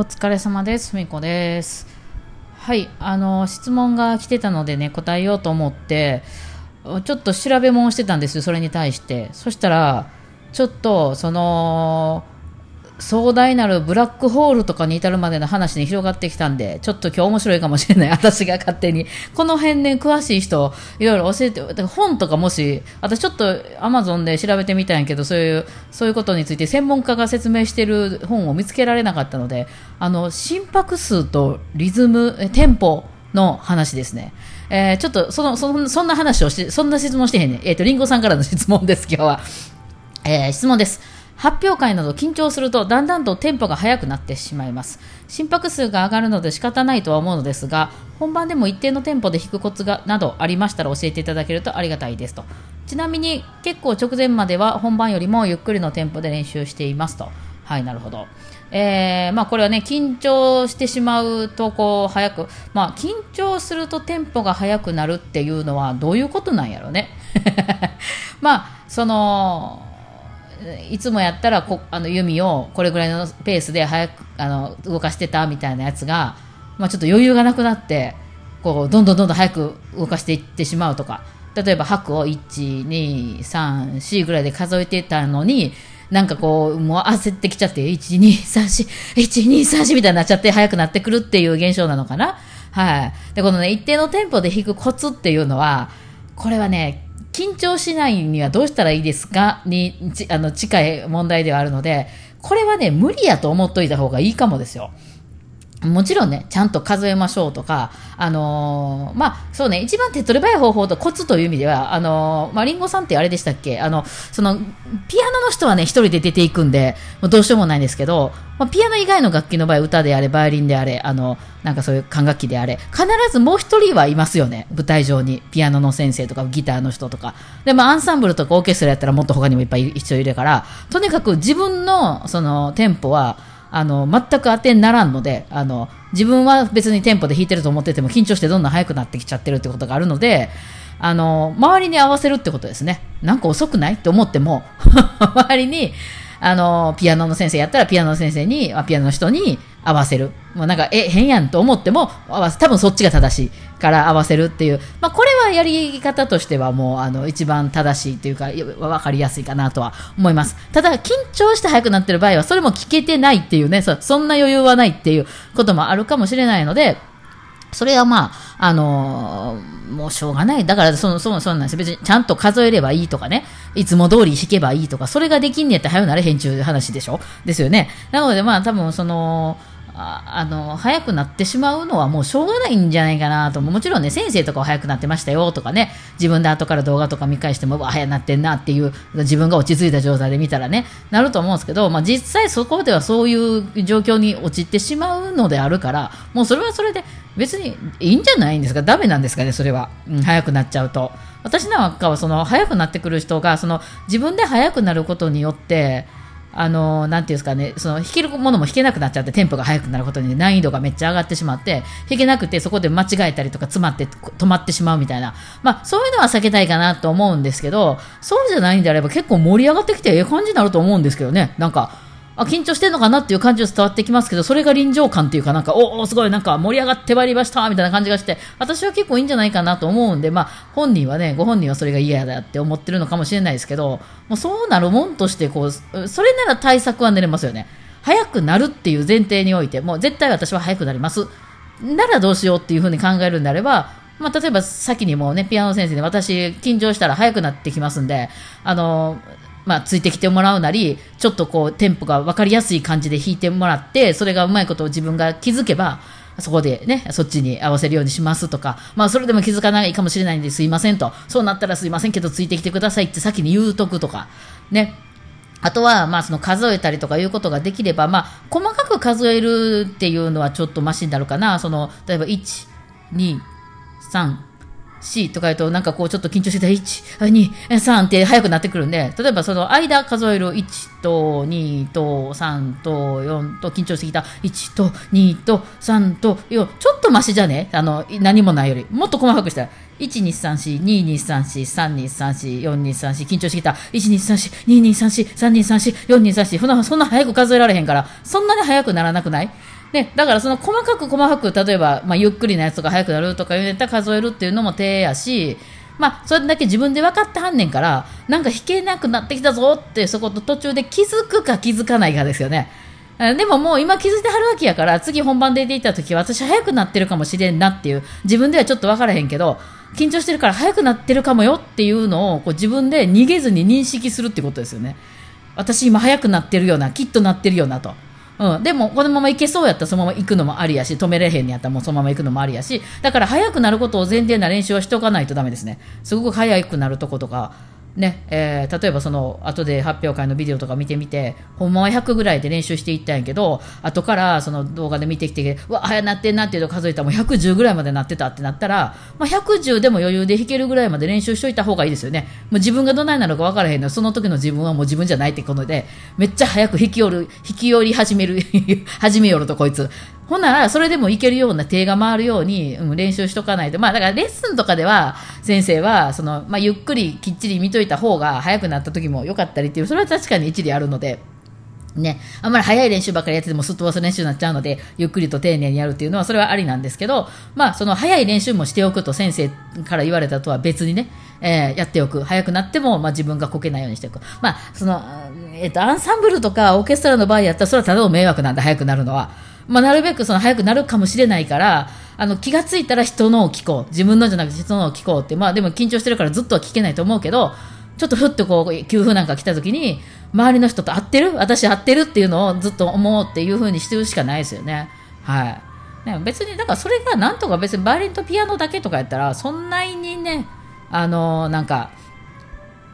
お疲れ様です。みこです。はい、あの、質問が来てたのでね、答えようと思って、ちょっと調べ物してたんですよ、それに対して。そしたら、ちょっと、その、壮大なるブラックホールとかに至るまでの話に広がってきたんで、ちょっと今日面白いかもしれない。私が勝手に。この辺ね、詳しい人、いろいろ教えて、だから本とかもし、私ちょっとアマゾンで調べてみたんやけど、そういう、そういうことについて専門家が説明してる本を見つけられなかったので、あの、心拍数とリズム、テンポの話ですね。えーちょっと、その、その、そんな話をして、そんな質問してへんねん。えっ、と、リンゴさんからの質問です、今日は。えー質問です。発表会など緊張するとだんだんとテンポが速くなってしまいます。心拍数が上がるので仕方ないとは思うのですが、本番でも一定のテンポで弾くコツがなどありましたら教えていただけるとありがたいですと。ちなみに結構直前までは本番よりもゆっくりのテンポで練習していますと。はい、なるほど。えーまあこれはね、緊張してしまうとこう早く、まあ緊張するとテンポが速くなるっていうのはどういうことなんやろね。まあ、その、いつもやったらこあの弓をこれぐらいのペースで早くあの動かしてたみたいなやつが、まあ、ちょっと余裕がなくなってこうどんどんどんどん早く動かしていってしまうとか例えば拍を1234ぐらいで数えてたのになんかこうもう焦ってきちゃって12341234 みたいになっちゃって速くなってくるっていう現象なのかな。はい、でこのね一定のテンポで弾くコツっていうのはこれはね緊張しないにはどうしたらいいですか？にちあの近い問題ではあるので、これはね、無理やと思っといた方がいいかもですよ。もちろんね、ちゃんと数えましょうとか、あのーまあ、そうね、一番手っ取り早い方法とコツという意味では、あのーまあ、リンゴさんってあれでしたっけ？あの、その、ピアノの人はね、一人で出ていくんで、もうどうしようもないんですけど、まあ、ピアノ以外の楽器の場合、歌であれ、バイオリンであれ、あの、なんかそういう管楽器であれ、必ずもう一人はいますよね、舞台上に。ピアノの先生とか、ギターの人とか。で、まあ、アンサンブルとかオーケストラやったらもっと他にもいっぱい人いるから、とにかく自分の、その、テンポは、あの、全く当てにならんので、あの、自分は別にテンポで弾いてると思ってても緊張してどんどん速くなってきちゃってるってことがあるので、あの、周りに合わせるってことですね。なんか遅くない？って思っても、周りに、あの、ピアノの先生やったらピアノの先生に、ピアノの人に合わせる。もうなんか、え、変やんと思っても、合わせ、多分そっちが正しいから合わせるっていう。まあ、これはやり方としてはもう、あの、一番正しいというか、わかりやすいかなとは思います。ただ、緊張して早くなってる場合は、それも聞けてないっていうね、そそんな余裕はないっていうこともあるかもしれないので、それはまあ、あのーもうしょうがない。だから、その、その、そんなんです。別にちゃんと数えればいいとかね。いつも通り弾けばいいとか、それができんねやったら早くなれへんちゅう話でしょですよね。なのでまあ、多分その、ああの、早くなってしまうのはもうしょうがないんじゃないかなと。もちろんね、先生とかは早くなってましたよとかね、自分で後から動画とか見返しても、わ、早くなってんなっていう、自分が落ち着いた状態で見たらね、なると思うんですけど、まあ実際そこではそういう状況に陥ってしまうのであるから、もうそれはそれで別にいいんじゃないんですか？ダメなんですかね、それは。うん、早くなっちゃうと。私なんかはその早くなってくる人が、その自分で早くなることによって、あのなんていうんですかね、その弾けるものも弾けなくなっちゃって、テンポが速くなることに難易度がめっちゃ上がってしまって、弾けなくてそこで間違えたりとか詰まって止まってしまうみたいな。まあ、そういうのは避けたいかなと思うんですけど、そうじゃないんであれば結構盛り上がってきてええ感じになると思うんですけどね。なんか、あ、緊張してんのかなっていう感じは伝わってきますけど、それが臨場感っていうかなんか、おお、すごいなんか盛り上がってまいりましたみたいな感じがして、私は結構いいんじゃないかなと思うんで、まあ、本人はね、ご本人はそれが嫌だって思ってるのかもしれないですけど、もうそうなるもんとして、こう、それなら対策は練れますよね。早くなるっていう前提において、もう絶対私は早くなります。ならどうしようっていうふうに考えるんであれば、まあ、例えば先にもうね、ピアノ先生で私緊張したら早くなってきますんで、あの、まあ、ついてきてもらうなり、ちょっとこう、テンポが分かりやすい感じで弾いてもらって、それがうまいことを自分が気づけば、そこでね、そっちに合わせるようにしますとか、まあ、それでも気づかないかもしれないんですいませんと、そうなったらすいませんけど、ついてきてくださいって先に言うとくとか、ね。あとは、まあ、その数えたりとかいうことができれば、まあ、細かく数えるっていうのはちょっとマシになるかな。その、例えば、1、2、3、4とか言うと、なんかこうちょっと緊張してた1、2、3って早くなってくるんで、例えばその間数える1と2と3と4と緊張してきた1と2と3と4、ちょっとマシじゃねあの、何もないより。もっと細かくしたら、1、2、3、4、2、2、3、4、3、2、3、4、4、2、3、4、緊張してきた。1、2、3、4、2、2、3、4、3、2、3、4、4、2、3、4、そんな、そんな早く数えられへんから、そんなに早くならなくないね、だからその細かく細かく、例えば、まあ、ゆっくりなやつが速くなるとか言うんやったら数えるっていうのも手やし、まあ、それだけ自分で分かってはんねんから、なんか弾けなくなってきたぞって、そこと途中で気づくか気づかないかですよね。でももう今気づいてはるわけやから、次本番で出ていった時私早くなってるかもしれんなっていう、自分ではちょっと分からへんけど、緊張してるから早くなってるかもよっていうのをこう自分で逃げずに認識するってことですよね。私今早くなってるような、きっとなってるよなと。うん、でも、このまま行けそうやったらそのまま行くのもありやし、止めれへんやったらもうそのまま行くのもありやし、だから早くなることを前提な練習はしておかないとダメですね。すごく早くなるとことか、ねえー、例えばその後で発表会のビデオとか見てみてほんまは100ぐらいで練習していったんやけど後からその動画で見てきてうわ早なってんなっていうの数えたらもう110ぐらいまでなってたってなったら、まあ、110でも余裕で弾けるぐらいまで練習しといた方がいいですよね。もう自分がどないなのか分からへんのその時の自分はもう自分じゃないってことでめっちゃ早く弾き寄る弾き寄り始める 始めよるとこいつ。ほんなら、それでもいけるような手が回るように、うん、練習しとかないと。まあ、だからレッスンとかでは、先生は、その、まあ、ゆっくりきっちり見といた方が早くなった時も良かったりっていう、それは確かに一理あるので、ね、あんまり早い練習ばっかりやっててもすっ飛ばす練習になっちゃうので、ゆっくりと丁寧にやるっていうのは、それはありなんですけど、まあ、その早い練習もしておくと先生から言われたとは別にね、えー、やっておく。早くなっても、まあ、自分がこけないようにしておく。まあ、その、えっ、ー、と、アンサンブルとかオーケストラの場合やったら、それはただの迷惑なんだ、早くなるのは。まあ、なるべくその早くなるかもしれないから、あの気がついたら人のを聞こう。自分のじゃなくて人のを聞こうって。まあでも緊張してるからずっとは聞けないと思うけど、ちょっとふっとこう、給付なんか来た時に、周りの人と合ってる？私合ってるっていうのをずっと思うっていうふうにしてるしかないですよね。はい。ね、別に、だからそれがなんとか別にバイオリンとピアノだけとかやったら、そんなにね、あのなんか、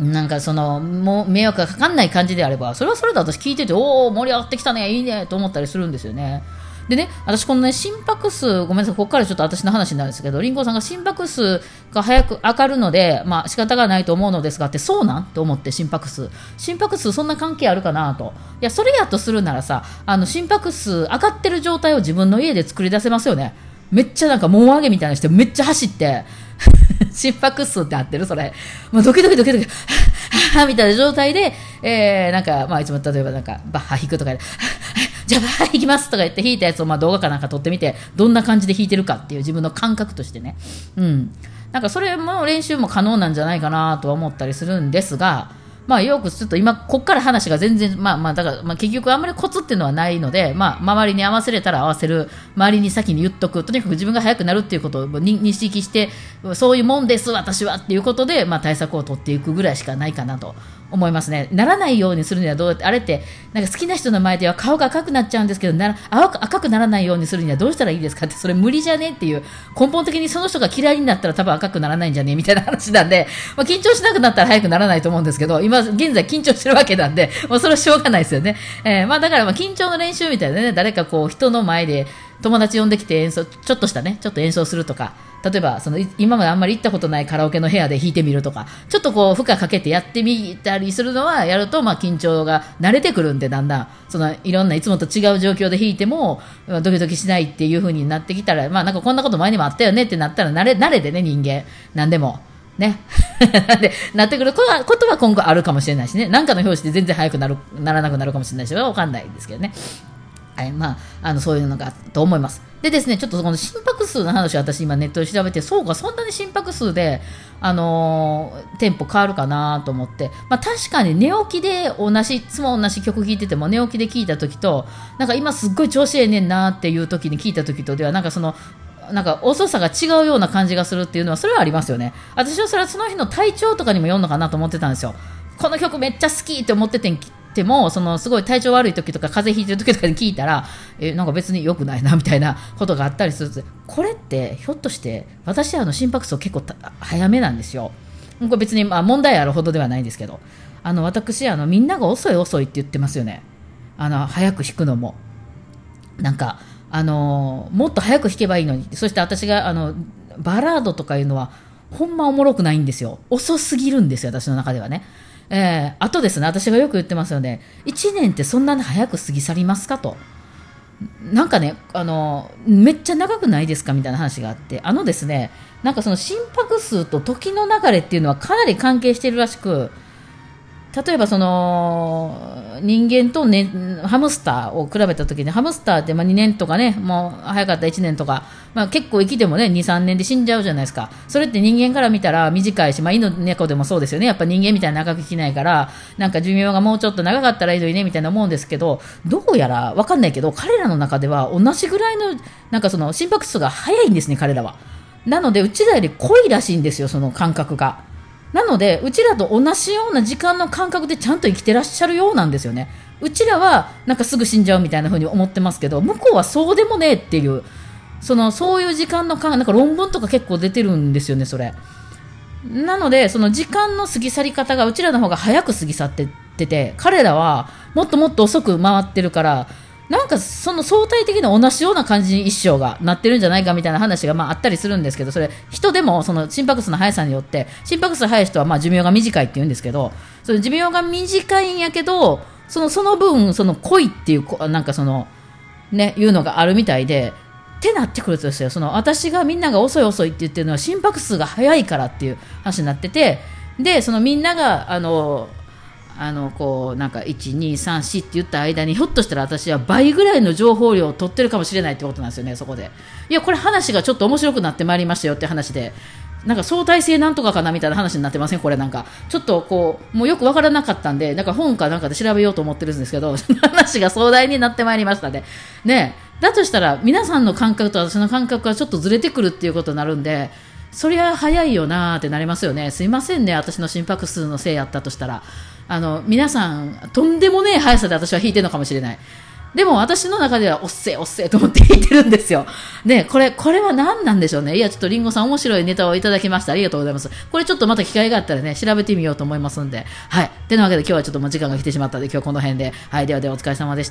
なんかその、もう迷惑がかかんない感じであれば、それはそれで私聞いてて、おお、盛り上がってきたね、いいね、と思ったりするんですよね。でね、私このね、心拍数、ごめんなさい、ここからちょっと私の話になるんですけど、リンゴさんが心拍数が早く上がるので、まあ仕方がないと思うのですがって、そうなん？と思って心拍数。心拍数そんな関係あるかなと。いや、それやとするならさ、あの心拍数上がってる状態を自分の家で作り出せますよね。めっちゃなんか、も上げみたいなして、めっちゃ走って、心拍数って合ってる？それ。もうドキドキドキドキ、ははみたいな状態で、えー、なんか、まあいつも例えばなんか、バッハ弾くとかで、じゃあバッハ弾きますとか言って弾いたやつをまあ動画かなんか撮ってみて、どんな感じで弾いてるかっていう自分の感覚としてね。うん。なんかそれも練習も可能なんじゃないかなとは思ったりするんですが、まあよくちょっと今、こっから話が全然、まあまあだから、まあ結局あんまりコツっていうのはないので、まあ周りに合わせれたら合わせる、周りに先に言っとく、とにかく自分が早くなるっていうことを認識して、そういうもんです、私はっていうことで、まあ対策を取っていくぐらいしかないかなと思いますね。ならないようにするにはどうやって、あれって、なんか好きな人の前では顔が赤くなっちゃうんですけど、なら赤くならないようにするにはどうしたらいいですかって、それ無理じゃねっていう、根本的にその人が嫌いになったら多分赤くならないんじゃねみたいな話なんで、まあ、緊張しなくなったら早くならないと思うんですけど、今現在緊張してるわけなんで、まあ、それはしょうがないですよね。えー、まあだからまあ緊張の練習みたいなね、誰かこう人の前で友達呼んできて演奏、ちょっとしたね、ちょっと演奏するとか、例えば、その、今まであんまり行ったことないカラオケの部屋で弾いてみるとか、ちょっとこう、負荷かけてやってみたりするのは、やると、まあ、緊張が慣れてくるんで、だんだん、その、いろんないつもと違う状況で弾いても、ドキドキしないっていう風になってきたら、まあ、なんかこんなこと前にもあったよねってなったら、慣れ、慣れでね、人間。なんでも。ね。で、なってくることは今後あるかもしれないしね。なんかの表紙で全然早くなる、ならなくなるかもしれないし、わかんないですけどね。はい、まあ、あの、そういうのがと思います。でですね、ちょっとこの心拍数の話を私今ネットで調べて、そうか、そんなに心拍数で、あのー、テンポ変わるかなと思って、まあ確かに寝起きで同じ、いつも同じ曲聴いてても寝起きで聴いた時と、なんか今すっごい調子ええねんなっていう時に聴いた時とでは、なんかその、なんか遅さが違うような感じがするっていうのは、それはありますよね。私はそれはその日の体調とかにもよるのかなと思ってたんですよ。この曲めっちゃ好きって思っててんても、そのすごい体調悪い時とか風邪ひいてる時とかに聞いたら、え、なんか別に良くないなみたいなことがあったりするこれってひょっとして私あの心拍数結構早めなんですよ。これ別にまあ問題あるほどではないんですけど、あの私あのみんなが遅い遅いって言ってますよね。あの早く弾くのも。なんかあのもっと早く弾けばいいのに。そして私があのバラードとかいうのはほんまおもろくないんですよ。遅すぎるんですよ、私の中ではね。えー、あとですね、私がよく言ってますよね、1年ってそんなに早く過ぎ去りますかと。なんかね、あの、めっちゃ長くないですかみたいな話があって、あのですね、なんかその心拍数と時の流れっていうのはかなり関係してるらしく、例えばその人間と、ね、ハムスターを比べたときにハムスターってまあ2年とかねもう早かった1年とか、まあ、結構生きてもね23年で死んじゃうじゃないですかそれって人間から見たら短いし、まあ、犬猫でもそうですよねやっぱ人間みたいな長く生きないからなんか寿命がもうちょっと長かったらいいのにねみたいな思うんですけどどうやら分かんないけど彼らの中では同じぐらいのなんかその心拍数が速いんですね彼らは。なのでうちらより濃いらしいんですよその感覚が。なので、うちらと同じような時間の感覚でちゃんと生きてらっしゃるようなんですよね。うちらはなんかすぐ死んじゃうみたいな風に思ってますけど、向こうはそうでもねえっていう、そのそういう時間の感なんか論文とか結構出てるんですよね、それ。なので、その時間の過ぎ去り方がうちらの方が早く過ぎ去ってってて、彼らはもっともっと遅く回ってるから、なんかその相対的な同じような感じに一生がなってるんじゃないかみたいな話がまああったりするんですけどそれ人でもその心拍数の速さによって心拍数速い人はまあ寿命が短いって言うんですけどその寿命が短いんやけどそのその分その濃いっていうなんかそのねいうのがあるみたいでってなってくるとですよ。その私がみんなが遅い遅いって言ってるのは心拍数が速いからっていう話になっててでそのみんながあのあのこうなんか1234って言った間にひょっとしたら私は倍ぐらいの情報量を取ってるかもしれないってことなんですよね、そこで。いや、これ話がちょっと面白くなってまいりましたよって話で。なんか相対性なんとかかなみたいな話になってません？これなんか。ちょっとこう、もうよくわからなかったんで、なんか本かなんかで調べようと思ってるんですけど、話が壮大になってまいりましたね。ねだとしたら、皆さんの感覚と私の感覚がちょっとずれてくるっていうことになるんで、そりゃ早いよなーってなりますよね。すいませんね、私の心拍数のせいやったとしたら。あの、皆さん、とんでもねえ速さで私は弾いてるのかもしれない。でも私の中ではおっせえおっせえと思って弾いてるんですよ。ね、これ、これは何なんでしょうね。いや、ちょっとリンゴさん面白いネタをいただきました。ありがとうございます。これちょっとまた機会があったらね、調べてみようと思いますんで。はい。てなわけで今日はちょっともう時間が来てしまったので、今日この辺で。はい。ではではお疲れ様でした。